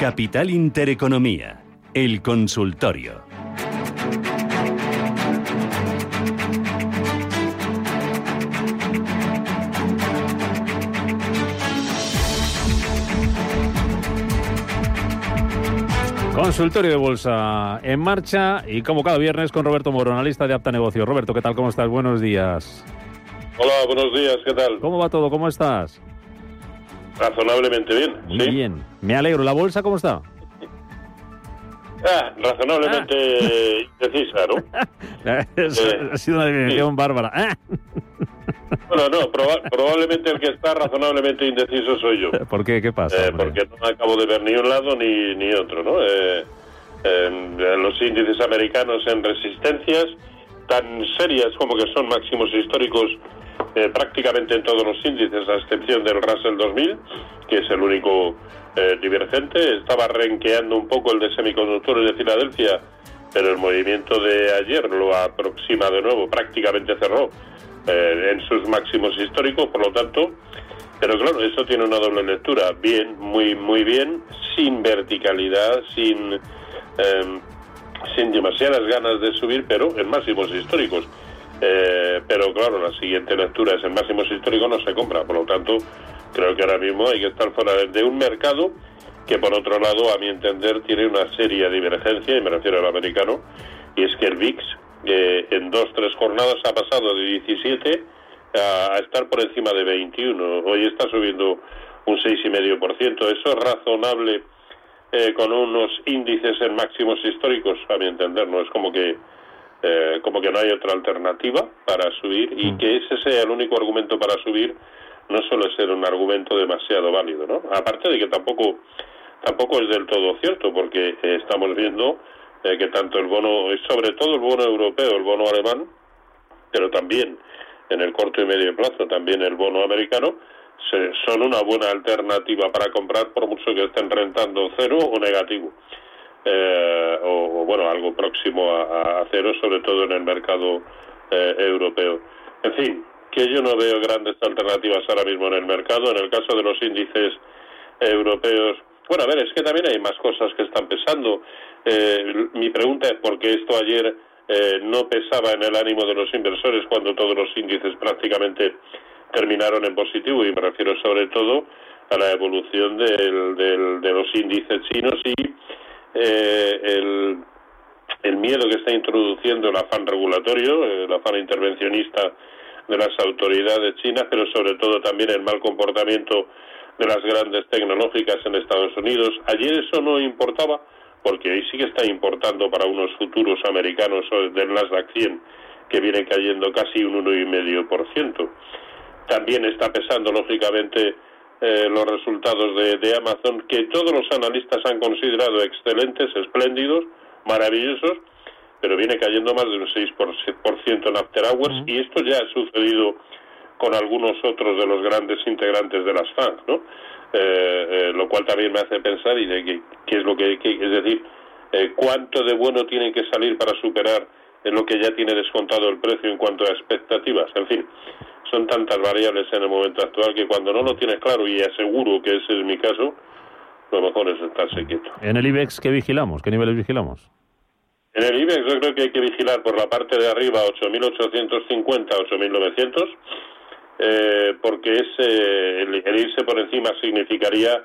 Capital Intereconomía, el consultorio. Consultorio de Bolsa en marcha y como cada viernes con Roberto Moro, analista de Apta Negocios. Roberto, ¿qué tal? ¿Cómo estás? Buenos días. Hola, buenos días, ¿qué tal? ¿Cómo va todo? ¿Cómo estás? Razonablemente bien, Muy ¿sí? bien. Me alegro. ¿La bolsa cómo está? Ah, razonablemente indecisa, ¿no? ha sido una definición bárbara. Ah. Bueno, no, proba- probablemente el que está razonablemente indeciso soy yo. ¿Por qué? ¿Qué pasa? Eh, porque no acabo de ver ni un lado ni, ni otro, ¿no? Eh, eh, los índices americanos en resistencias tan serias como que son máximos históricos eh, prácticamente en todos los índices, a excepción del Russell 2000, que es el único eh, divergente. Estaba renqueando un poco el de semiconductores de Filadelfia, pero el movimiento de ayer lo aproxima de nuevo, prácticamente cerró eh, en sus máximos históricos, por lo tanto, pero claro, eso tiene una doble lectura. Bien, muy, muy bien, sin verticalidad, sin, eh, sin demasiadas ganas de subir, pero en máximos históricos. Eh, pero claro, la siguiente lectura es en máximos históricos, no se compra. Por lo tanto, creo que ahora mismo hay que estar fuera de, un mercado que, por otro lado, a mi entender, tiene una seria divergencia, y me refiero al americano, y es que el VIX eh, en dos, tres jornadas ha pasado de 17 a, a estar por encima de 21. Hoy está subiendo un 6,5%. Eso es razonable eh, con unos índices en máximos históricos, a mi entender. No es como que eh, como que no hay otra alternativa para subir y que ese sea el único argumento para subir no suele ser un argumento demasiado válido, ¿no? Aparte de que tampoco tampoco es del todo cierto porque eh, estamos viendo eh, que tanto el bono, sobre todo el bono europeo, el bono alemán, pero también en el corto y medio plazo también el bono americano se- son una buena alternativa para comprar por mucho que estén rentando cero o negativo eh, o, bueno algo próximo a, a cero sobre todo en el mercado eh, europeo. En fin que yo no veo grandes alternativas ahora mismo en el mercado. En el caso de los índices europeos bueno a ver es que también hay más cosas que están pesando. Eh, mi pregunta es por qué esto ayer eh, no pesaba en el ánimo de los inversores cuando todos los índices prácticamente terminaron en positivo. Y me refiero sobre todo a la evolución del, del- de los índices chinos y eh, el, miedo que está introduciendo el afán regulatorio, eh, el afán intervencionista de las autoridades chinas, pero sobre todo también el mal comportamiento de las grandes tecnológicas en Estados Unidos. Ayer eso no importaba porque ahí sí que está importando para unos futuros americanos del Nasdaq 100 que vienen cayendo casi un 1,5%. También está pesando, lógicamente, eh, los resultados de, de Amazon, que todos los analistas han considerado excelentes, espléndidos, maravillosos, pero viene cayendo más de un 6% en After Hours, y esto ya ha sucedido con algunos otros de los grandes integrantes de las FANG, ¿no? Eh, eh, lo cual también me hace pensar y de qué qué es lo que, que- es decir, eh, cuánto de bueno tiene que salir para superar en lo que ya tiene descontado el precio en cuanto a expectativas. En fin, son tantas variables en el momento actual que cuando no lo tienes claro, y aseguro que ese es mi caso, lo mejor es estarse quieto. En el IBEX, ¿qué vigilamos? ¿Qué niveles vigilamos? En el IBEX yo creo que hay que vigilar por la parte de arriba 8.850, 8.900, eh, porque ese, el, el irse por encima significaría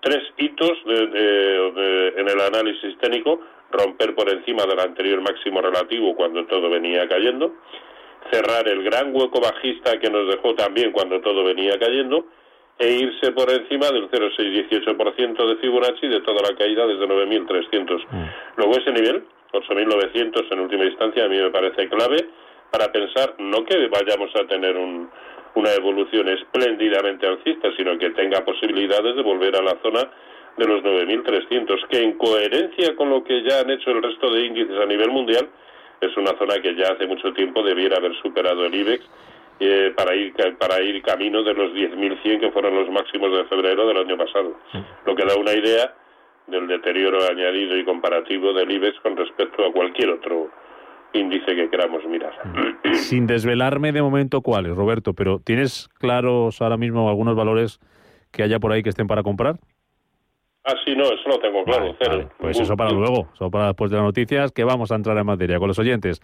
tres hitos de- de- de- en el análisis técnico, romper por encima del anterior máximo relativo cuando todo venía cayendo, cerrar el gran hueco bajista que nos dejó también cuando todo venía cayendo, e irse por encima del 0,618% de Fibonacci de toda la caída desde 9.300. Luego ese nivel, 8.900 en última instancia, a mí me parece clave para pensar no que vayamos a tener un, una evolución espléndidamente alcista, sino que tenga posibilidades de volver a la zona de los 9.300, que en coherencia con lo que ya han hecho el resto de índices a nivel mundial, es una zona que ya hace mucho tiempo debiera haber superado el IBEX eh, para ir para ir camino de los 10.100 que fueron los máximos de febrero del año pasado, lo que da una idea del deterioro añadido y comparativo del IBEX con respecto a cualquier otro índice que queramos mirar. Sin desvelarme de momento cuáles, Roberto, pero ¿tienes claros ahora mismo algunos valores que haya por ahí que estén para comprar? Ah, sí, no, eso lo tengo claro, Pues eso para luego, eso para después de las noticias, que vamos a entrar en materia con los oyentes.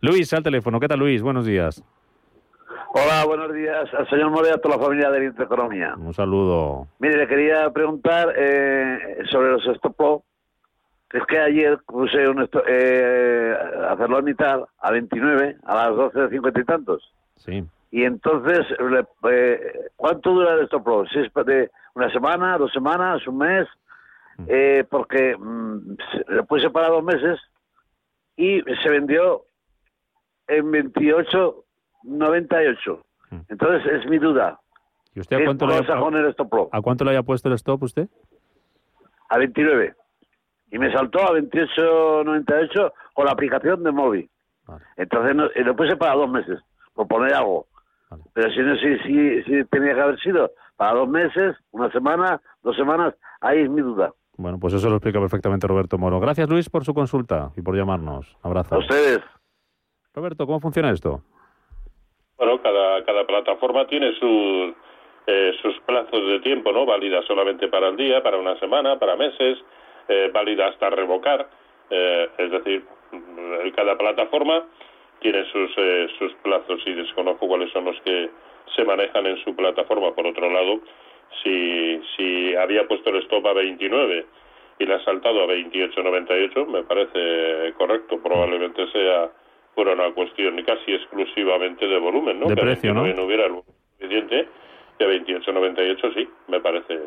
Luis, al teléfono. ¿Qué tal, Luis? Buenos días. Hola, buenos días al señor Morea, a toda la familia de Intereconomía. Un saludo. Mire, le quería preguntar eh, sobre los stop. Es que ayer puse un eh, hacerlo a mitad, a 29, a las 12 de 50 y tantos. Sí. Y entonces, eh, ¿cuánto dura el stop loss? ¿Es de una semana, dos semanas, un mes? Mm. Eh, porque mm, lo puse para dos meses y se vendió en 28.98. Mm. Entonces, es mi duda. ¿Y usted a cuánto, le haya, stop loss? a cuánto le haya puesto el stop usted? A 29 y me saltó a 28.98 con la aplicación de móvil. Entonces no, lo puse para dos meses, por poner algo. Pero si no, si, si, si, tenía que haber sido para dos meses, una semana, dos semanas, ahí es mi duda. Bueno, pues eso lo explica perfectamente Roberto Moro. Gracias Luis por su consulta y por llamarnos. Abrazo. A ustedes. Roberto, ¿cómo funciona esto? Bueno, cada, cada plataforma tiene sus, eh, sus plazos de tiempo, ¿no? Válida solamente para el día, para una semana, para meses, eh, válida hasta revocar. Eh, es decir, cada plataforma tiene sus, eh, sus plazos y desconozco cuáles son los que se manejan en su plataforma. Por otro lado, si, si había puesto el stop a 29 y le ha saltado a 28.98, me parece correcto. Probablemente sea fuera una cuestión casi exclusivamente de volumen, ¿no? De precio, ¿no? no hubiera algo suficiente y a 28.98 sí, me parece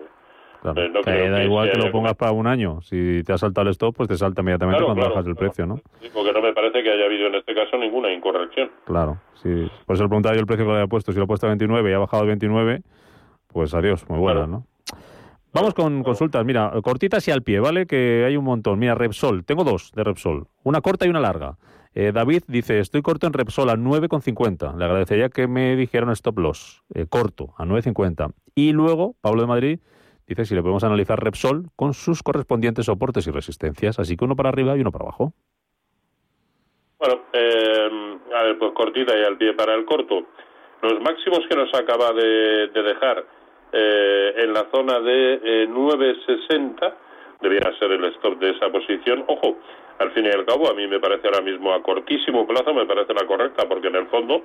eh, que da igual que lo pongas para un año. Si te ha saltado el stop, pues te salta inmediatamente cuando bajas el precio, ¿no? porque no me parece que haya habido en este caso ninguna incorrección. Claro, sí. Por eso le preguntaba yo el precio que le había puesto. Si lo ha puesto a 29 y ha bajado a 29, pues adiós, muy buena, ¿no? Vamos con consultas, mira, cortitas y al pie, ¿vale? Que hay un montón. Mira, Repsol, tengo dos de Repsol, una corta y una larga. Eh, David dice, estoy corto en Repsol a 9,50. Le agradecería que me dijeran stop loss, eh, corto, a 9,50. Y luego, Pablo de Madrid Dice si le podemos analizar Repsol con sus correspondientes soportes y resistencias, así que uno para arriba y uno para abajo. Bueno, eh, a ver, pues cortita y al pie para el corto. Los máximos que nos acaba de, dejar eh, en la zona de 960 eh, debiera ser el stop de esa posición. Ojo, al fin y al cabo, a mí me parece ahora mismo a cortísimo plazo, me parece la correcta, porque en el fondo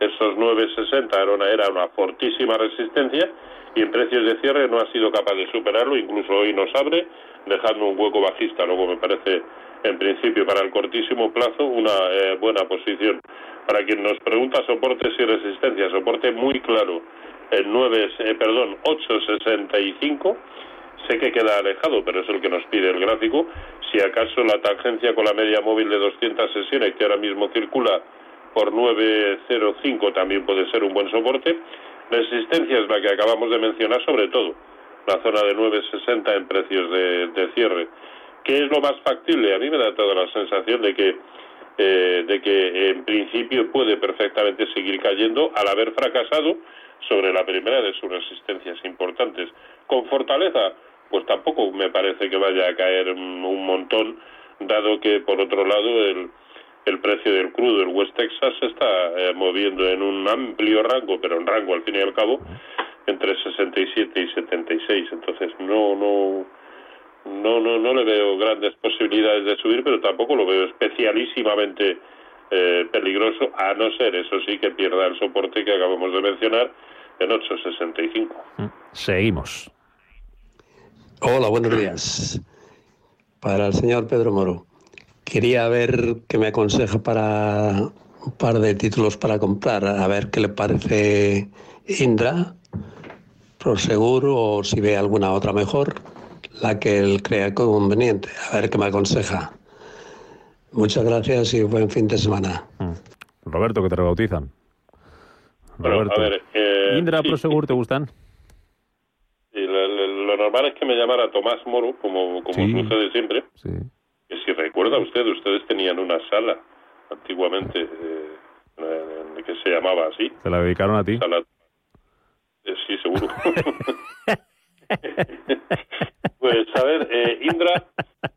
esos 960 era una, era una fortísima resistencia y en precios de cierre no ha sido capaz de superarlo, incluso hoy nos abre, dejando un hueco bajista. Luego me parece, en principio, para el cortísimo plazo, una eh, buena posición. Para quien nos pregunta soportes y resistencia, soporte muy claro, el 9, eh, perdón, 865 sé que queda alejado, pero es el que nos pide el gráfico. Si acaso la tangencia con la media móvil de 200 sesiones, que ahora mismo circula por 905, también puede ser un buen soporte. Resistencia es la que acabamos de mencionar, sobre todo la zona de 9,60 en precios de, cierre. ¿Qué es lo más factible? A mí me da toda la sensación de que, eh, de que en principio puede perfectamente seguir cayendo al haber fracasado sobre la primera de sus resistencias importantes. Con fortaleza, pues tampoco me parece que vaya a caer un montón, dado que por otro lado el, el precio del crudo en West Texas se está eh, moviendo en un amplio rango, pero en rango al fin y al cabo, entre 67 y 76. Entonces no, no, no, no, no le veo grandes posibilidades de subir, pero tampoco lo veo especialísimamente eh, peligroso, a no ser, eso sí, que pierda el soporte que acabamos de mencionar en 8.65. Mm, seguimos. Hola, buenos días. Para el señor Pedro Moro. Quería ver qué me aconseja para un par de títulos para comprar, a ver qué le parece Indra, Prosegur o si ve alguna otra mejor, la que él crea conveniente, a ver qué me aconseja. Muchas gracias y buen fin de semana. Mm. Roberto, que te rebautizan. Roberto. a ver, eh, Indra, sí, Prosegur, ¿te gustan? sí, lo, lo- lo normal es que me llamara Tomás Moro, como, como Sí. sucede siempre. Sí. Si recuerda usted, ustedes tenían una sala antiguamente eh, que se llamaba así. Te la dedicaron a ti. Sala- Eh, sí, seguro. pues a ver, eh, Indra,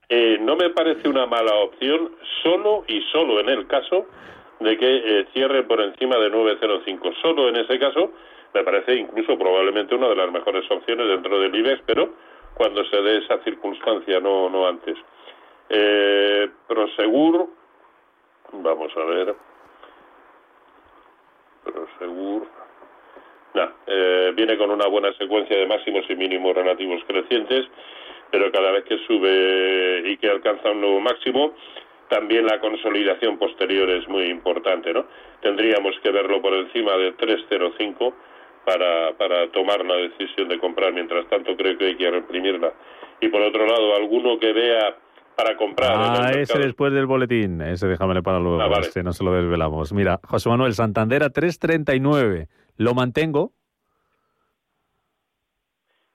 eh, no me parece una mala opción, solo y solo en el caso de que eh, cierre por encima de 9.05. Solo en ese caso me parece incluso probablemente una de las mejores opciones dentro del IBEX, pero cuando se dé esa circunstancia, no, no antes. Eh, Prosegur, vamos a ver. Prosegur. Nah, eh, viene con una buena secuencia de máximos y mínimos relativos crecientes, pero cada vez que sube y que alcanza un nuevo máximo, también la consolidación posterior es muy importante, ¿no? Tendríamos que verlo por encima de 305 para, para tomar la decisión de comprar. Mientras tanto, creo que hay que reprimirla. Y por otro lado, alguno que vea para comprar. Ah, ese después del boletín. Ese déjamele para luego. Ah, vale. Este no se lo desvelamos. Mira, José Manuel Santander a 3.39. Lo mantengo.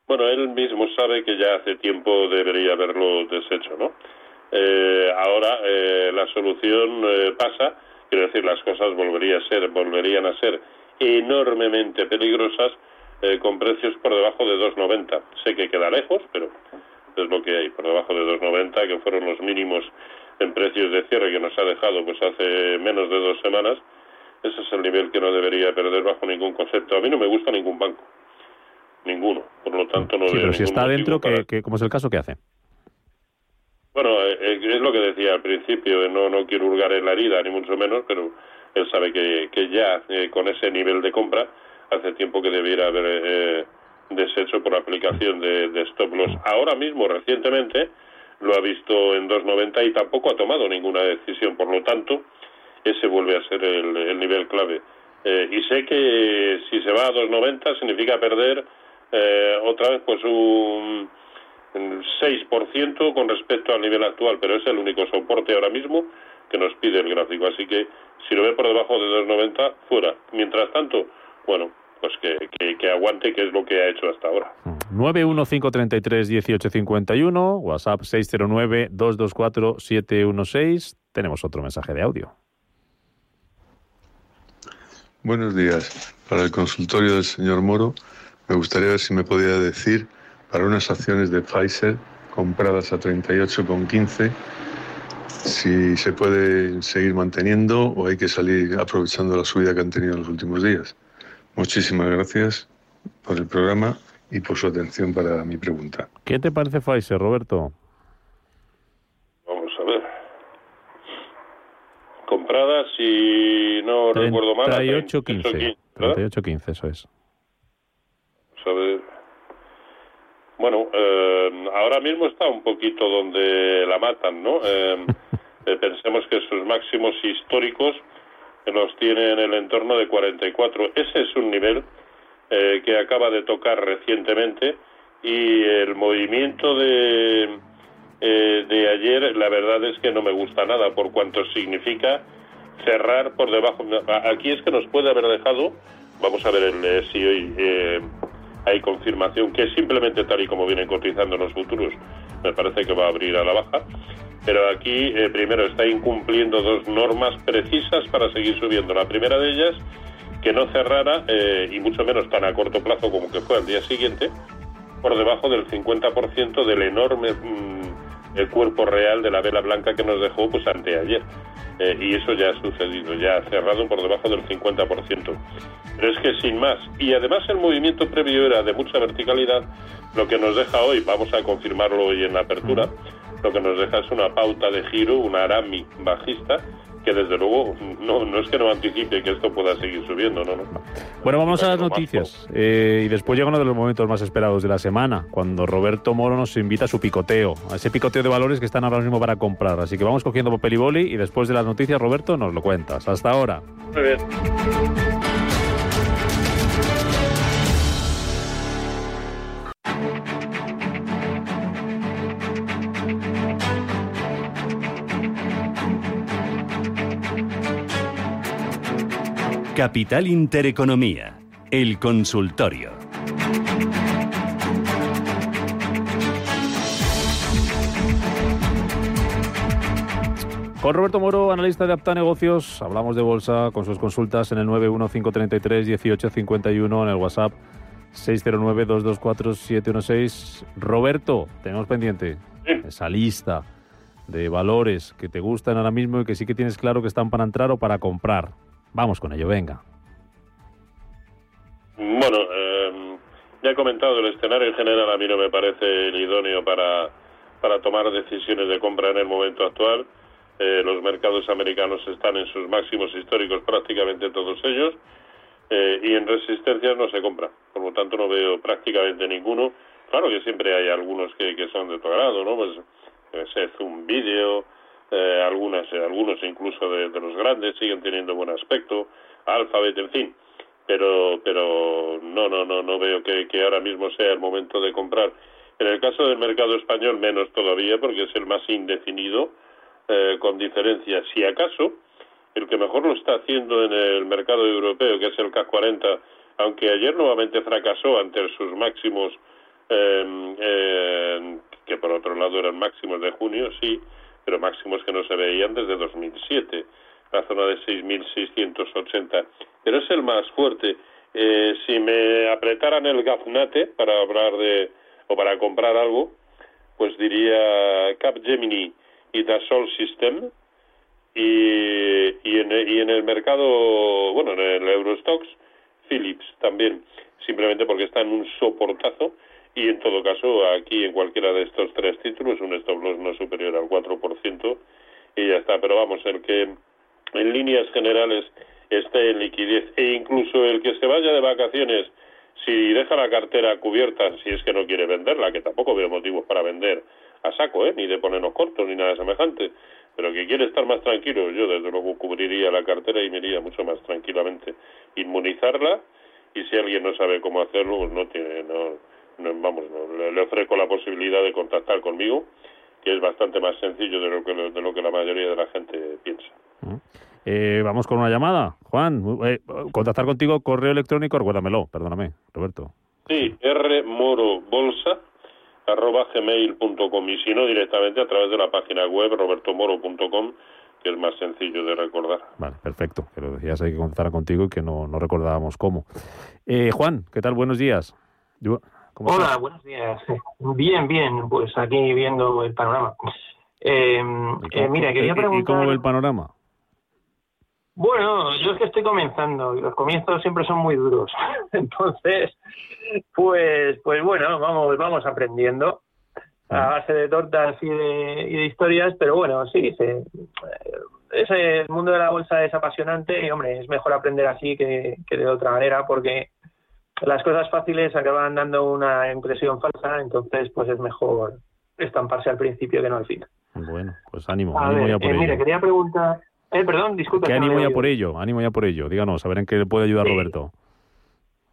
Bueno, él mismo sabe que ya hace tiempo debería haberlo deshecho, ¿no? Eh, ahora eh, la solución eh, pasa, quiero decir, las cosas volvería a ser, volverían a ser enormemente peligrosas eh, con precios por debajo de 2,90. Sé que queda lejos, pero es lo que hay, por debajo de 2,90, que fueron los mínimos en precios de cierre que nos ha dejado pues hace menos de dos semanas. Ese es el nivel que no debería perder bajo ningún concepto. A mí no me gusta ningún banco. Ninguno. Por lo tanto, no sí, veo pero si está dentro, para- que, que, ¿cómo es el caso? ¿Qué hace? Bueno, eh, eh, es lo que decía al principio, eh, no, no quiero hurgar en la herida, ni mucho menos, pero él sabe que, que ya eh, con ese nivel de compra hace tiempo que debiera haber eh, deshecho por aplicación de, de stop loss. Ahora mismo, recientemente, lo ha visto en 2.90 y tampoco ha tomado ninguna decisión, por lo tanto, ese vuelve a ser el, el nivel clave. Eh, y sé que si se va a 2.90 significa perder eh, otra vez pues un un 6% con respecto al nivel actual, pero es el único soporte ahora mismo que nos pide el gráfico. Así que si lo ve por debajo de 2,90, fuera. Mientras tanto, bueno, pues que, que, que aguante, que es lo que ha hecho hasta ahora. 915331851, WhatsApp 609-224-716. Tenemos otro mensaje de audio. Buenos días. Para el consultorio del señor Moro, me gustaría ver si me podía decir para unas acciones de Pfizer compradas a 38,15 si se puede seguir manteniendo o hay que salir aprovechando la subida que han tenido en los últimos días. Muchísimas gracias por el programa y por su atención para mi pregunta. ¿Qué te parece Pfizer, Roberto? Vamos a ver. Compradas, si no recuerdo mal, a 38.15. 38.15, eso es. Vamos a ver. Bueno, eh, ahora mismo está un poquito donde la matan, ¿no? Eh, eh, pensemos que sus máximos históricos los tiene en el entorno de 44. Ese es un nivel eh, que acaba de tocar recientemente y el movimiento de, eh, de ayer, la verdad es que no me gusta nada por cuanto significa cerrar por debajo. Aquí es que nos puede haber dejado, vamos a ver el, eh, si hoy eh, hay confirmación que simplemente tal y como vienen cotizando los futuros, me parece que va a abrir a la baja. Pero aquí, eh, primero, está incumpliendo dos normas precisas para seguir subiendo. La primera de ellas, que no cerrara, eh, y mucho menos tan a corto plazo como que fue al día siguiente, por debajo del 50% del enorme mm, el cuerpo real de la vela blanca que nos dejó pues anteayer. Eh, y eso ya ha sucedido, ya ha cerrado por debajo del 50%. Pero es que sin más, y además el movimiento previo era de mucha verticalidad, lo que nos deja hoy, vamos a confirmarlo hoy en la apertura, lo que nos deja es una pauta de giro, una arami bajista, que desde luego no, no es que no anticipe que esto pueda seguir subiendo, no, no. Bueno, vamos a las noticias. Eh, y después llega uno de los momentos más esperados de la semana, cuando Roberto Moro nos invita a su picoteo, a ese picoteo de valores que están ahora mismo para comprar. Así que vamos cogiendo papel y boli y después de las noticias, Roberto, nos lo cuentas. Hasta ahora. Muy bien. Capital Intereconomía, el consultorio. Con Roberto Moro, analista de Apta Negocios, hablamos de bolsa con sus consultas en el 915331851 en el WhatsApp 609224716. Roberto, tenemos pendiente esa lista de valores que te gustan ahora mismo y que sí que tienes claro que están para entrar o para comprar. Vamos con ello, venga. Bueno, eh, ya he comentado, el escenario en general a mí no me parece el idóneo para, para tomar decisiones de compra en el momento actual. Eh, los mercados americanos están en sus máximos históricos prácticamente todos ellos eh, y en resistencias no se compra. Por lo tanto, no veo prácticamente ninguno. Claro que siempre hay algunos que, que son de tu agrado, ¿no? Pues ese Zoom Video, eh, algunas, algunos incluso de, los grandes siguen teniendo buen aspecto, Alphabet, en fin. Pero, pero no, no, no, no veo que, que ahora mismo sea el momento de comprar. En el caso del mercado español, menos todavía, porque es el más indefinido eh, con diferencia. Si acaso, el que mejor lo está haciendo en el mercado europeo, que es el CAC 40, aunque ayer nuevamente fracasó ante sus máximos, eh, que por otro lado eran máximos de junio, sí, pero máximos que no se veían desde 2007, la zona de 6.680. Pero es el más fuerte. Eh, si me apretaran el gaznate para hablar de o para comprar algo, pues diría Capgemini y Dassault System y, y, en, y en el mercado, bueno, en el Eurostox, Philips también, simplemente porque está en un soportazo y en todo caso aquí en cualquiera de estos tres títulos un stop loss no superior al 4% y ya está, pero vamos, el que en líneas generales esté en liquidez e incluso el que se vaya de vacaciones si deja la cartera cubierta, si es que no quiere venderla, que tampoco veo motivos para vender a saco, ¿eh? ni de ponernos cortos ni nada semejante, pero que quiere estar más tranquilo, yo desde luego cubriría la cartera y me iría mucho más tranquilamente. Inmunizarla y si alguien no sabe cómo hacerlo, pues no tiene, no, vamos, le, ofrezco la posibilidad de contactar conmigo, que es bastante más sencillo de lo que, de lo que la mayoría de la gente piensa. Eh, vamos con una llamada. Juan, eh, contactar contigo, correo electrónico, recuérdamelo, perdóname, Roberto. Sí, rmorobolsa arroba gmail.com y si no directamente a través de la página web robertomoro.com que es más sencillo de recordar. Vale, perfecto. Pero decías hay que contactar contigo y que no, no recordábamos cómo. Eh, Juan, ¿qué tal? Buenos días. Hola, buenos días. Bien, bien, pues aquí viendo el panorama. Eh, eh, mira, quería preguntar... ¿Y cómo ve el panorama? Bueno, yo es que estoy comenzando y los comienzos siempre son muy duros. Entonces, pues, pues bueno, vamos, vamos aprendiendo a base de tortas y de, y de historias, pero bueno, sí, se, ese, el mundo de la bolsa es apasionante y hombre, es mejor aprender así que, que de otra manera porque las cosas fáciles acaban dando una impresión falsa, entonces pues es mejor estamparse al principio que no al final. Bueno, pues ánimo, ánimo ya por eh, ello. Mire, quería preguntar... Eh, perdón, disculpe. ¿Qué ánimo ya por ello? Ánimo ya por ello. Díganos, a ver en qué le puede ayudar Roberto.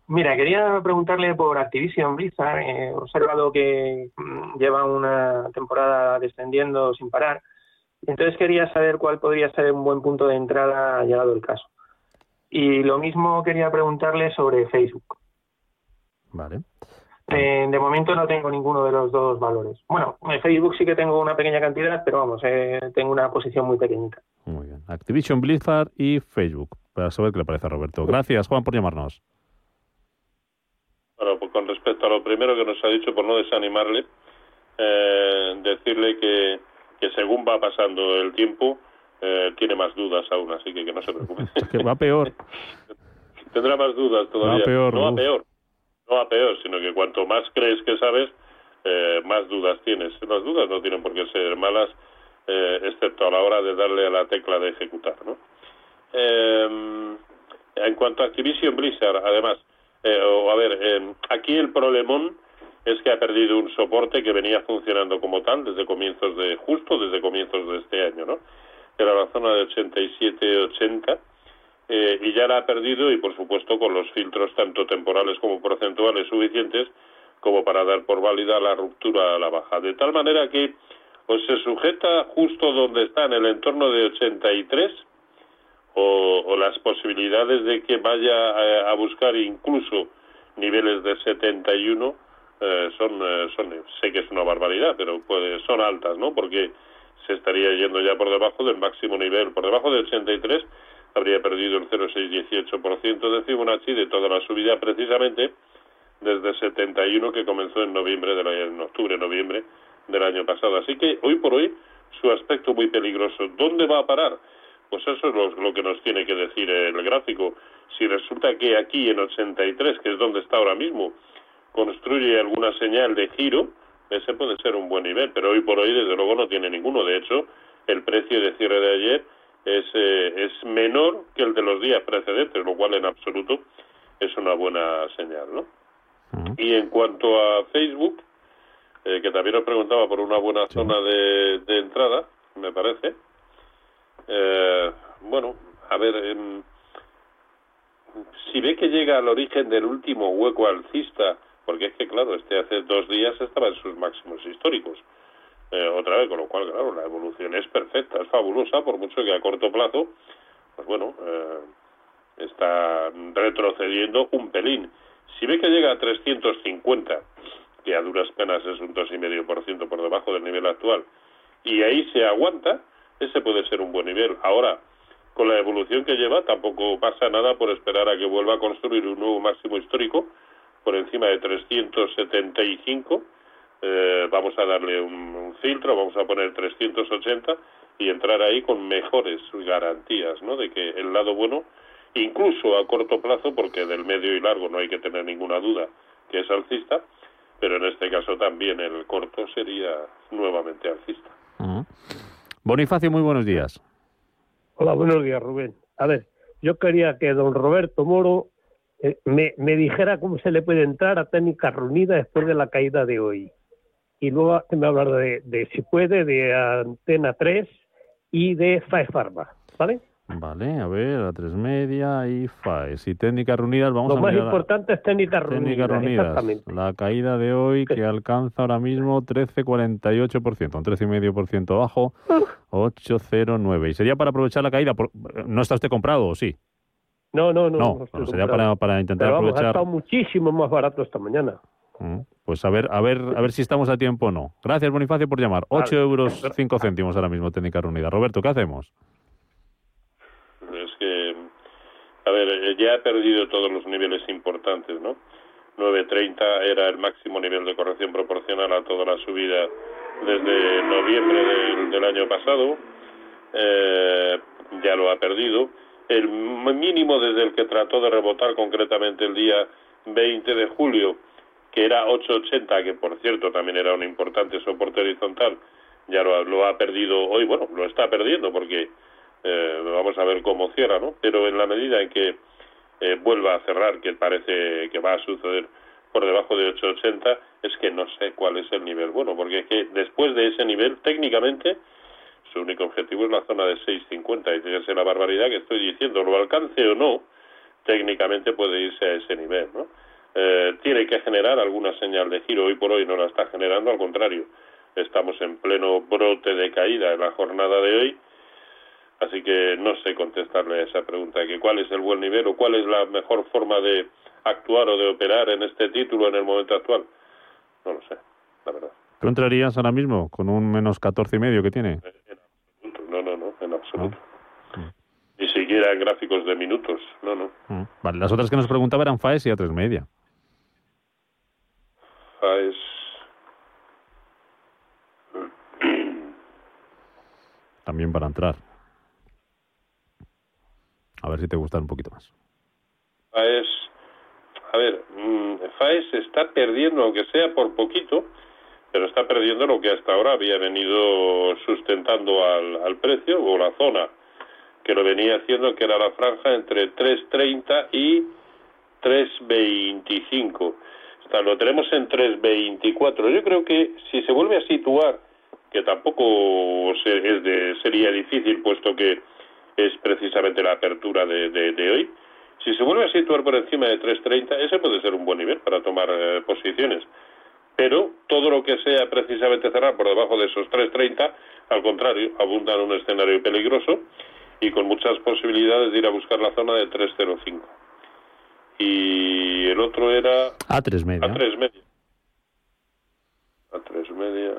Mira, quería preguntarle por Activision Blizzard. He observado que mm, lleva una temporada descendiendo sin parar. Entonces quería saber cuál podría ser un buen punto de entrada llegado el caso. Y lo mismo quería preguntarle sobre Facebook. Vale. Eh, de momento no tengo ninguno de los dos valores. Bueno, en Facebook sí que tengo una pequeña cantidad, pero vamos, eh, tengo una posición muy pequeñita. Muy bien. Activision Blizzard y Facebook, para saber qué le parece a Roberto. Gracias, Juan, por llamarnos. Bueno, pues con respecto a lo primero que nos ha dicho, por no desanimarle, eh, decirle que, que según va pasando el tiempo, tiene más dudas aún, así que que no se preocupe. que va peor. Tendrá más dudas todavía. Va peor, no va peor no a peor, sino que cuanto más crees que sabes, eh, más dudas tienes. Las dudas no tienen por qué ser malas, eh, excepto a la hora de darle a la tecla de ejecutar. ¿no? Eh, en cuanto a Activision Blizzard, además, o a ver, aquí el problemón es que ha perdido un soporte que venía funcionando como tal desde comienzos de, justo desde comienzos de este año, ¿no? Era la zona de 87-80 eh, y ya la ha perdido y por supuesto con los filtros tanto temporales como porcentuales suficientes como para dar por válida la ruptura a la baja. De tal manera que o se sujeta justo donde está, en el entorno de 83, o, las posibilidades de que vaya a, buscar incluso niveles de 71 eh, son, eh, son, sé que es una barbaridad, pero puede, son altas, ¿no? Porque se estaría yendo ya por debajo del máximo nivel, por debajo de 83 habría perdido el 0,618% de Fibonacci de toda la subida precisamente desde 71 que comenzó en noviembre del en octubre noviembre del año pasado así que hoy por hoy su aspecto muy peligroso dónde va a parar pues eso es lo, que nos tiene que decir el gráfico. Si resulta que aquí en 83, que es donde está ahora mismo, construye alguna señal de giro, ese puede ser un buen nivel, pero hoy por hoy desde luego no tiene ninguno. De hecho, el precio de cierre de ayer es, eh, es menor que el de los días precedentes, lo cual en absoluto es una buena señal, ¿no? Y en cuanto a Facebook, eh, que también os preguntaba por una buena zona de, de entrada, me parece, eh, bueno, a ver, em, si ve que llega al origen del último hueco alcista, porque es que, claro, este hace dos días estaba en sus máximos históricos. Eh, otra vez, con lo cual, claro, la evolución es perfecta, es fabulosa, por mucho que a corto plazo, pues bueno, eh, está retrocediendo un pelín. Si ve que llega a 350, que a duras penas es un 2,5% por debajo del nivel actual, y ahí se aguanta, ese puede ser un buen nivel. Ahora, con la evolución que lleva, tampoco pasa nada por esperar a que vuelva a construir un nuevo máximo histórico por encima de 375. Eh, vamos a darle un, filtro, vamos a poner 380 y entrar ahí con mejores garantías, ¿no? De que el lado bueno, incluso a corto plazo, porque del medio y largo no hay que tener ninguna duda que es alcista, pero en este caso también el corto sería nuevamente alcista. Bonifacio, muy buenos días. Hola, buenos días, Rubén. A ver, yo quería que don Roberto Moro eh, me, dijera cómo se le puede entrar a técnica reunida después de la caída de hoy. Y luego me hablar de, de si puede, de Antena 3 y de FAE Pharma, ¿vale? Vale, a ver, a tres media y FAES. Y técnicas reunidas, vamos Lo a Lo más importante es técnicas reunidas. Exactamente. La caída de hoy que alcanza ahora mismo 13,48%, un 13,5% bajo, 8,09. ¿Y sería para aprovechar la caída? ¿No está usted comprado o sí? No, no, no. No, sería para, para intentar aprovechar. Ha estado muchísimo más barato esta mañana. Mm, pues a ver, a ver, a ver si estamos a tiempo o no. Gracias, Bonifacio, por llamar. 8 euros 5 céntimos ahora mismo, técnica reunida. Roberto, ¿qué hacemos? a ver, eh, ya ha perdido todos los niveles importantes, ¿no? 9.30 era el máximo nivel de corrección proporcional a toda la subida desde noviembre del, año pasado, eh, ya lo ha perdido. El mínimo desde el que trató de rebotar concretamente el día 20 de julio, que era 8.80, que por cierto también era un importante soporte horizontal, ya lo, lo ha perdido hoy, bueno, lo está perdiendo porque eh, vamos a ver cómo cierra, ¿no? Pero en la medida en que eh, vuelva a cerrar, que parece que va a suceder por debajo de 8.80, es que no sé cuál es el nivel bueno, porque es que después de ese nivel, técnicamente, su único objetivo es la zona de 6.50, y fíjese la barbaridad que estoy diciendo, lo alcance o no, técnicamente puede irse a ese nivel, ¿no? Eh, tiene que generar alguna señal de giro, hoy por hoy no la está generando, al contrario, estamos en pleno brote de caída en la jornada de hoy, Así que no sé contestarle a esa pregunta, que cuál es el buen nivel o cuál es la mejor forma de actuar o de operar en este título en el momento actual. No lo sé, la verdad. ¿Tú entrarías ahora mismo con un menos 14 y medio que tiene? No, no, no, en absoluto. Ah. Ni siquiera en gráficos de minutos, no, no. Mm. Vale, las otras que nos preguntaba eran FAES y a tres media. FAES También para entrar. A ver si te gustan un poquito más. FAES, a ver, mm, FAES está perdiendo, aunque sea por poquito, pero está perdiendo lo que hasta ahora había venido sustentando al, precio o la zona que lo venía haciendo, que era la franja entre 3.30 y 3.25. lo tenemos en 3.24. Yo creo que si se vuelve a situar, que tampoco es de, sería difícil, puesto que es precisamente la apertura de, de, hoy. Si se vuelve a situar por encima de 3.30, ese puede ser un buen nivel para tomar eh, posiciones. Pero todo lo que sea precisamente cerrar por debajo de esos 3.30, al contrario, abunda en un escenario peligroso. y con muchas posibilidades de ir a buscar la zona de 305. Y el otro era... A3 media. A3 media. A3 media.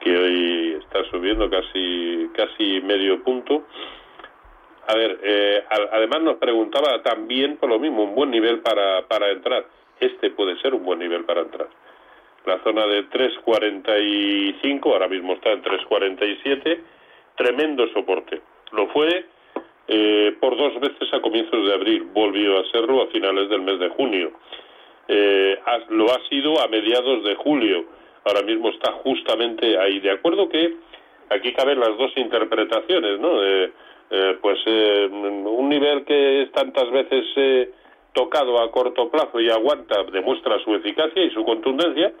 Que hoy está subiendo casi, casi medio punto. A ver, eh, además nos preguntaba también por lo mismo, un buen nivel para, para entrar. Este puede ser un buen nivel para entrar. La zona de 3.45, ahora mismo está en 3.47, tremendo soporte. Lo fue eh, por dos veces a comienzos de abril, volvió a serlo a finales del mes de junio. Eh, lo ha sido a mediados de julio, ahora mismo está justamente ahí. De acuerdo que aquí caben las dos interpretaciones, ¿no? Eh, pues un nivel que es tantas veces tocado a corto plazo y aguanta demuestra su eficacia y su contundencia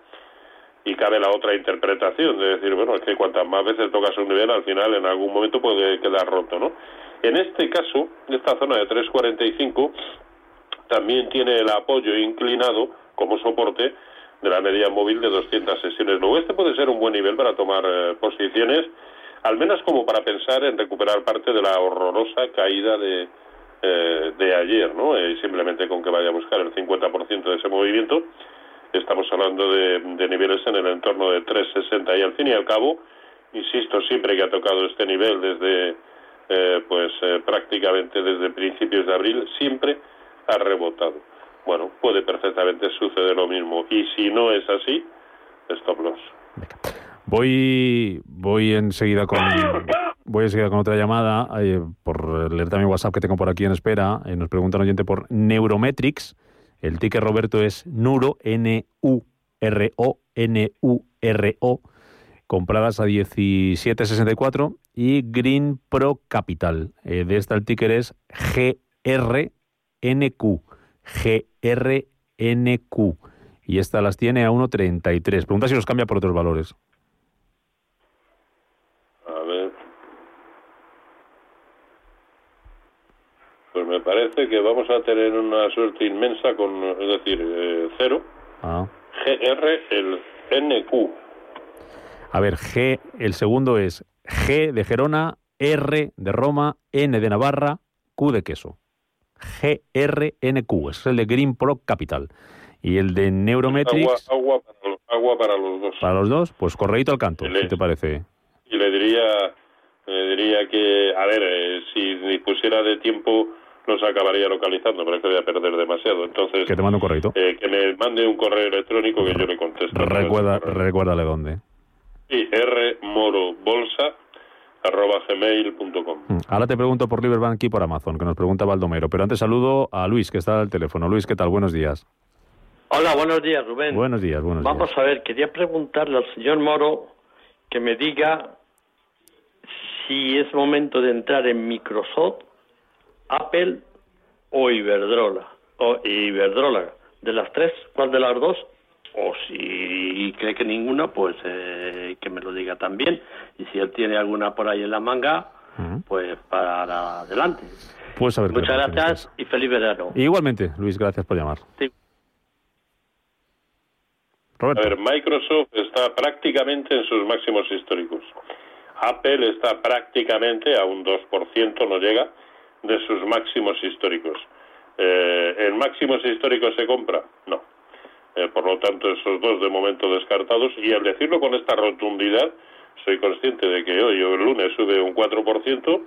y cabe la otra interpretación de decir, bueno, es que cuantas más veces tocas un nivel, al final en algún momento puede quedar roto, ¿no? En este caso, esta zona de 345 también tiene el apoyo inclinado como soporte de la media móvil de 200 sesiones. Luego, este puede ser un buen nivel para tomar eh, posiciones, al menos como para pensar en recuperar parte de la horrorosa caída de, eh, de ayer, ¿no? Eh, simplemente con que vaya a buscar el 50% de ese movimiento Estamos hablando de, niveles en el entorno de 360 y al fin y al cabo, insisto, siempre que ha tocado este nivel desde eh, pues eh, prácticamente desde principios de abril, siempre ha rebotado. Bueno, puede perfectamente suceder lo mismo y si no es así, stop loss. Voy, voy enseguida con voy enseguida con otra llamada eh, por leer también WhatsApp que tengo por aquí en espera. nos pregunta un oyente por Neurometrics el ticket Roberto es Nuro, N-U-R-O, N-U-R-O, compradas a 17.64 y Green Pro Capital. Eh, de esta el ticker es GRNQ, GRNQ. Y esta las tiene a 1.33. Pregunta si los cambia por otros valores. Pues me parece que vamos a tener una suerte inmensa con, es decir, eh, cero. Ah. GR, el NQ. A ver, G, el segundo es G de Gerona, R de Roma, N de Navarra, Q de queso. GRNQ, es el de Green Pro Capital. Y el de Neurometrics. Agua, agua, para, los dos. Para los dos, pues correíto al canto, ¿qué te parece. Y le diría, le diría que, a ver, eh, si dispusiera de tiempo no se acabaría localizando, pero es que voy a perder demasiado. Entonces, que te mande un correo. Eh, que me mande un correo electrónico que yo le contesto. Recuerda, recuérdale dónde. Sí, rmorobolsa arroba gmail.com. Mm, ahora te pregunto por Liberbank y por Amazon, que nos pregunta Baldomero. Pero antes saludo a Luis, que está al teléfono. Luis, ¿qué tal? Buenos días. Hola, buenos días, Rubén. Buenos días, buenos días. Vamos a ver, quería preguntarle al señor Moro que me diga si es momento de entrar en Microsoft Apple o Iberdrola. O Iberdrola. De las tres, ¿cuál de las dos? O si cree que ninguna, pues eh, que me lo diga también. Y si él tiene alguna por ahí en la manga, pues para adelante. Pues a ver Muchas gracias y feliz verano. Igualmente, Luis, gracias por llamar. Sí. A ver, Microsoft está prácticamente en sus máximos históricos. Apple está prácticamente a un 2%, no llega de sus máximos históricos. Eh, ¿En máximos históricos se compra? No. Eh, por lo tanto, esos dos de momento descartados. Y al decirlo con esta rotundidad, soy consciente de que hoy o el lunes sube un 4%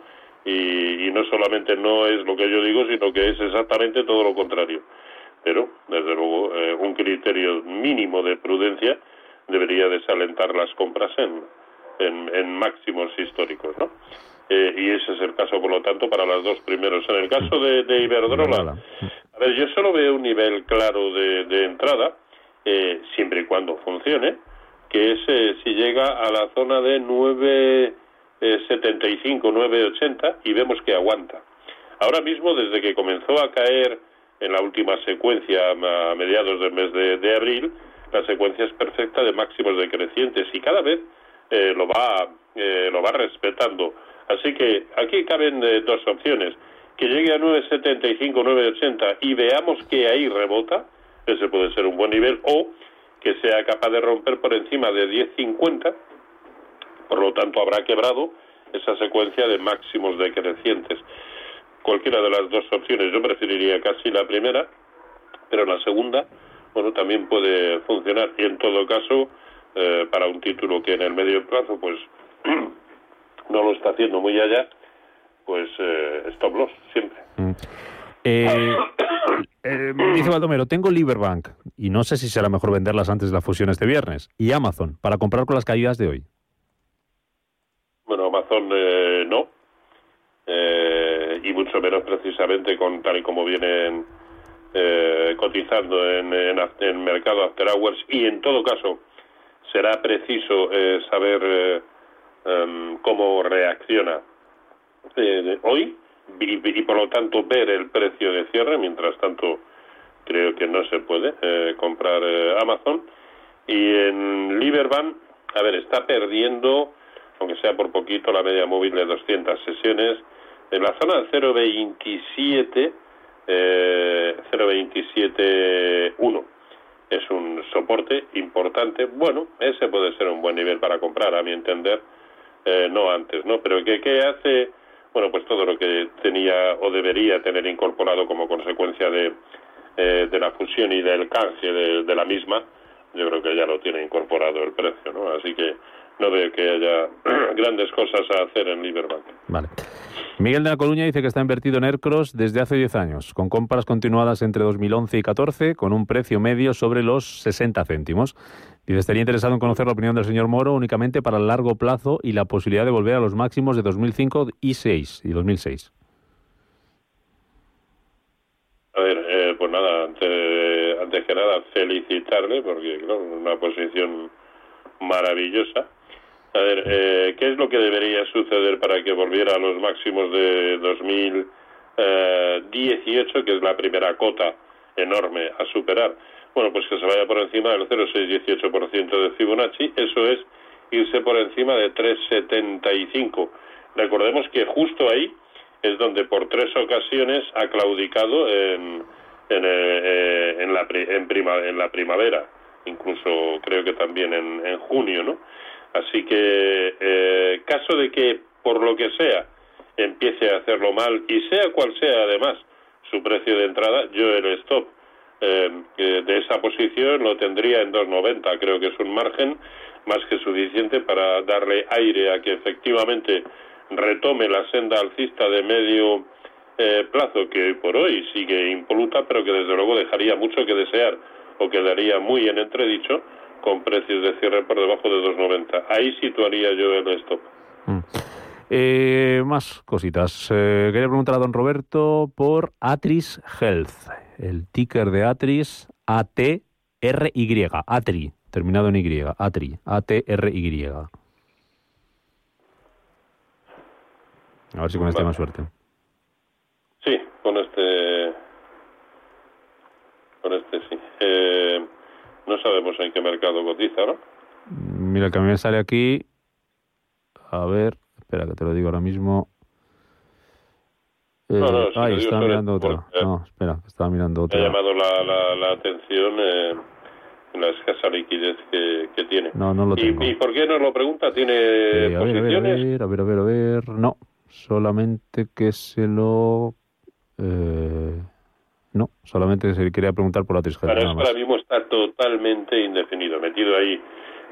y, y no solamente no es lo que yo digo, sino que es exactamente todo lo contrario. Pero, desde luego, eh, un criterio mínimo de prudencia debería desalentar las compras en, en, máximos históricos, ¿no? Eh, y ese es el caso, por lo tanto, para las dos primeros. En el caso de, Iberdrola, a ver, yo solo veo un nivel claro de, entrada, eh, siempre y cuando funcione, que es eh, si llega a la zona de 9,75, 9,80 y vemos que aguanta. Ahora mismo, desde que comenzó a caer en la última secuencia a mediados del mes de, abril, la secuencia es perfecta de máximos decrecientes y cada vez lo va lo va respetando Así que aquí caben eh, dos opciones. Que llegue a 9.75, 9.80 y veamos que ahí rebota, ese puede ser un buen nivel, o que sea capaz de romper por encima de 10.50, por lo tanto habrá quebrado esa secuencia de máximos decrecientes. Cualquiera de las dos opciones, yo preferiría casi la primera, pero la segunda, bueno, también puede funcionar y en todo caso, eh, para un título que en el medio plazo, pues no lo está haciendo muy allá, pues eh, stop loss siempre. Mm. Eh, eh, dice Baldomero, tengo Liberbank y no sé si será mejor venderlas antes de la fusión este viernes. Y Amazon, para comprar con las caídas de hoy. Bueno, Amazon no. y mucho menos precisamente con tal y como vienen cotizando en, en, mercado after hours. Y en todo caso, será preciso saber em, cómo reacciona hoy y, por lo tanto ver el precio de cierre. Mientras tanto, creo que no se puede eh, comprar eh, Amazon. Y en Liberbank, a ver, está perdiendo, aunque sea por poquito, la media móvil de 200 sesiones. En la zona 0.27, eh, 0.27.1 es un soporte importante. Bueno, ese puede ser un buen nivel para comprar, a mi entender, eh, no antes, ¿no? Pero ¿qué, qué hace bueno, pues todo lo que tenía o debería tener incorporado como consecuencia de, eh, de la fusión y del canje de, la misma, yo creo que ya lo tiene incorporado el precio, ¿no? Así que no veo que haya grandes cosas a hacer en Liberbank. Miguel de la Coruña dice que está invertido en Aircross desde hace 10 años, con compras continuadas entre 2011 y 2014, con un precio medio sobre los 60 céntimos. Dice, estaría interesado en conocer la opinión del señor Moro únicamente para el largo plazo y la posibilidad de volver a los máximos de 2005 y 6 y 2006. A ver, eh, pues nada, antes, que nada felicitarle porque claro, una posición maravillosa. A ver, eh, ¿qué es lo que debería suceder para que volviera a los máximos de 2018, que es la primera cota enorme a superar? Bueno, pues que se vaya por encima del 0,618% de Fibonacci, eso es irse por encima de 3,75. Recordemos que justo ahí es donde por tres ocasiones ha claudicado en, en, eh, en, la, en, prima, en la primavera, incluso creo que también en, en junio, ¿no? Así que, eh, caso de que por lo que sea empiece a hacerlo mal y sea cual sea además su precio de entrada, yo el stop eh, de esa posición lo tendría en 2,90. Creo que es un margen más que suficiente para darle aire a que efectivamente retome la senda alcista de medio eh, plazo que hoy por hoy sigue impoluta, pero que desde luego dejaría mucho que desear o quedaría muy en entredicho con precios de cierre por debajo de 2,90. Ahí situaría yo el stop. Mm. Eh, más cositas. quería preguntar a don Roberto por Atris Health el ticker de Atris, A-T-R-Y, Atri, terminado en Y, Atri, A-T-R-Y. A ver si con este más suerte. Sí, con este. Con este sí. Eh, no sabemos en qué mercado cotiza, ¿no? Mira, que a mí me sale aquí. A ver, espera que te lo digo ahora mismo. Eh, no, no, ay, estaba mirando otra. No, espera, estaba mirando otra. Me ha llamado la, la, la atención eh, la escasa liquidez que, que, tiene. No, no lo tengo. ¿Y, por qué nos lo pregunta? ¿Tiene eh, posiciones? A ver, a ver, a ver, No, solamente que se lo... Eh, no, solamente se quería preguntar por la trisquera. Para ahora mismo está totalmente indefinido, metido ahí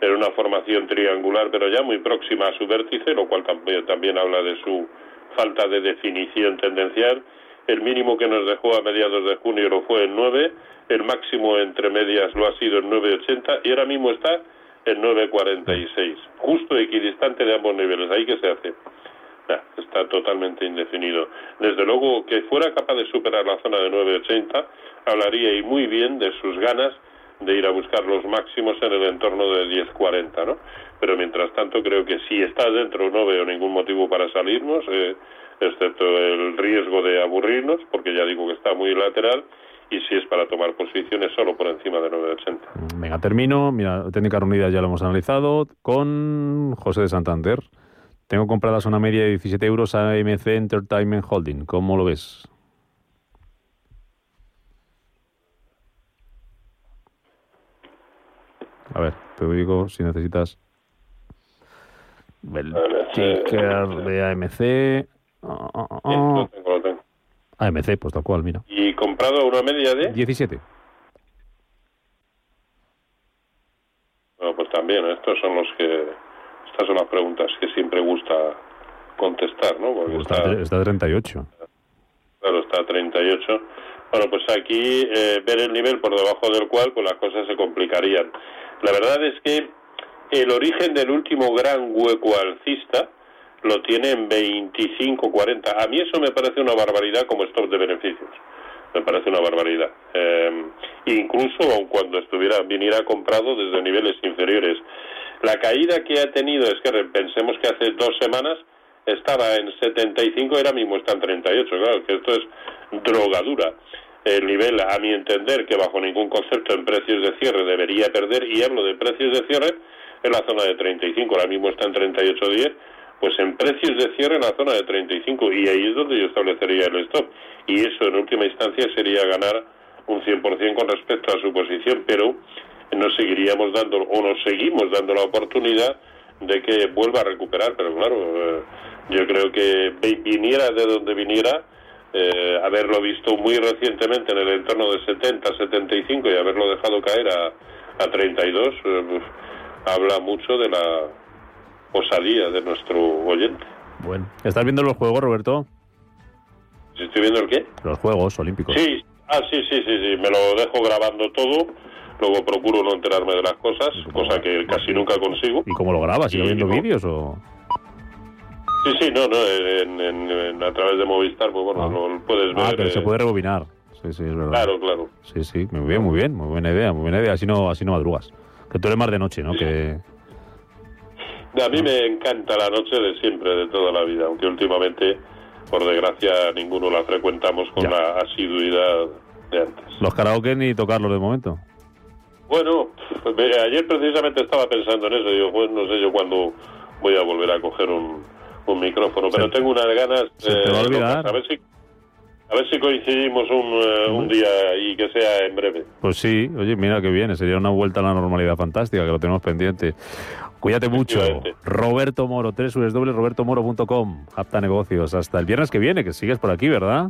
en una formación triangular, pero ya muy próxima a su vértice, lo cual también, también habla de su falta de definición tendencial. El mínimo que nos dejó a mediados de junio lo fue en 9, el máximo entre medias lo ha sido en 9,80 y ahora mismo está en 9,46, justo equidistante de ambos niveles. ¿Ahí qué se hace? está totalmente indefinido. Desde luego que fuera capaz de superar la zona de 9,80, hablaría y muy bien de sus ganas de ir a buscar los máximos en el entorno de 10,40, ¿no? pero mientras tanto creo que si está dentro no veo ningún motivo para salirnos, eh, excepto el riesgo de aburrirnos, porque ya digo que está muy lateral, y si es para tomar posiciones solo por encima de 9,80. Venga, termino. Mira, técnica reunida ya lo hemos analizado con José de Santander. Tengo compradas una media de 17 euros a AMC Entertainment Holding. ¿Cómo lo ves? A ver, te digo si necesitas El ticker de AMC. Oh, oh, oh, oh. lo tengo, lo tengo. AMC, pues tal cual, mira. ¿Y comprado una media de? 17. Bueno, pues también, estos son los que... Estas son las preguntas que siempre gusta contestar, ¿no? Porque Está, está, está 38. claro, está a 38. Bueno, pues aquí eh, ver el nivel por debajo del cual pues las cosas se complicarían. La verdad es que el origen del último gran hueco alcista lo tiene en 25-40. A mí eso me parece una barbaridad como stop de beneficios. Me parece una barbaridad. Eh, incluso aun cuando estuviera viniera comprado desde niveles inferiores. La caída que ha tenido es que pensemos que hace dos semanas estaba en 75 y ahora mismo está en 38. Claro, que esto es drogadura. El nivel, a mi entender, que bajo ningún concepto en precios de cierre debería perder, y hablo de precios de cierre, en la zona de 35, ahora mismo está en 38.10, pues en precios de cierre en la zona de 35, y ahí es donde yo establecería el stop. Y eso en última instancia sería ganar un 100% con respecto a su posición, pero nos seguiríamos dando, o nos seguimos dando la oportunidad de que vuelva a recuperar, pero claro, eh, yo creo que vi- viniera de donde viniera, eh, haberlo visto muy recientemente en el entorno de 70, 75 y haberlo dejado caer a, a 32, eh, pues, habla mucho de la osadía de nuestro oyente. Bueno. ¿Estás viendo los juegos, Roberto? ¿Si ¿Estoy viendo el qué? Los juegos olímpicos. Sí, ah, sí, sí, sí, sí, me lo dejo grabando todo, luego procuro no enterarme de las cosas, cosa que casi nunca consigo. ¿Y cómo lo grabas? ¿Sigo Y viendo vídeos o...? Sí, sí, no, no, en, en- en- a través de Movistar, pues bueno, lo puedes ver. Ah, que se eh, puede rebobinar. Sí, sí, es verdad. Claro, claro. Sí, sí, muy bien, muy bien, muy buena idea, muy buena idea. Así no, así no madrugas. Que tú eres más de noche, ¿no? Que A mí me encanta la noche de siempre, de toda la vida, aunque últimamente, por desgracia, ninguno la frecuentamos con la asiduidad de antes. los karaoke ni tocarlos de momento. Bueno, pues, ayer precisamente estaba pensando en eso, digo, pues no sé yo cuándo voy a volver a coger un, un micrófono, pero tengo unas ganas se te va a eh, olvidar. a ver si a ver si coincidimos un, eh, un día y que sea en breve. Pues sí, oye, mira que viene, sería una vuelta a la normalidad fantástica, que lo tenemos pendiente. Cuídate mucho. Roberto Moro, www.robertomoro.com, apta negocios. Hasta el viernes que viene, que sigues por aquí, ¿verdad?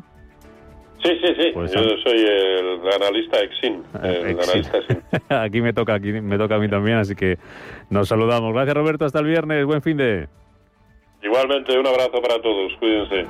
Sí, sí, sí, Pues, yo soy el analista Exin, el Exin. analista Exin. aquí me toca, aquí me toca a mí también, así que nos saludamos. Gracias, Roberto, hasta el viernes, buen fin de... Igualmente, un abrazo para todos, cuídense.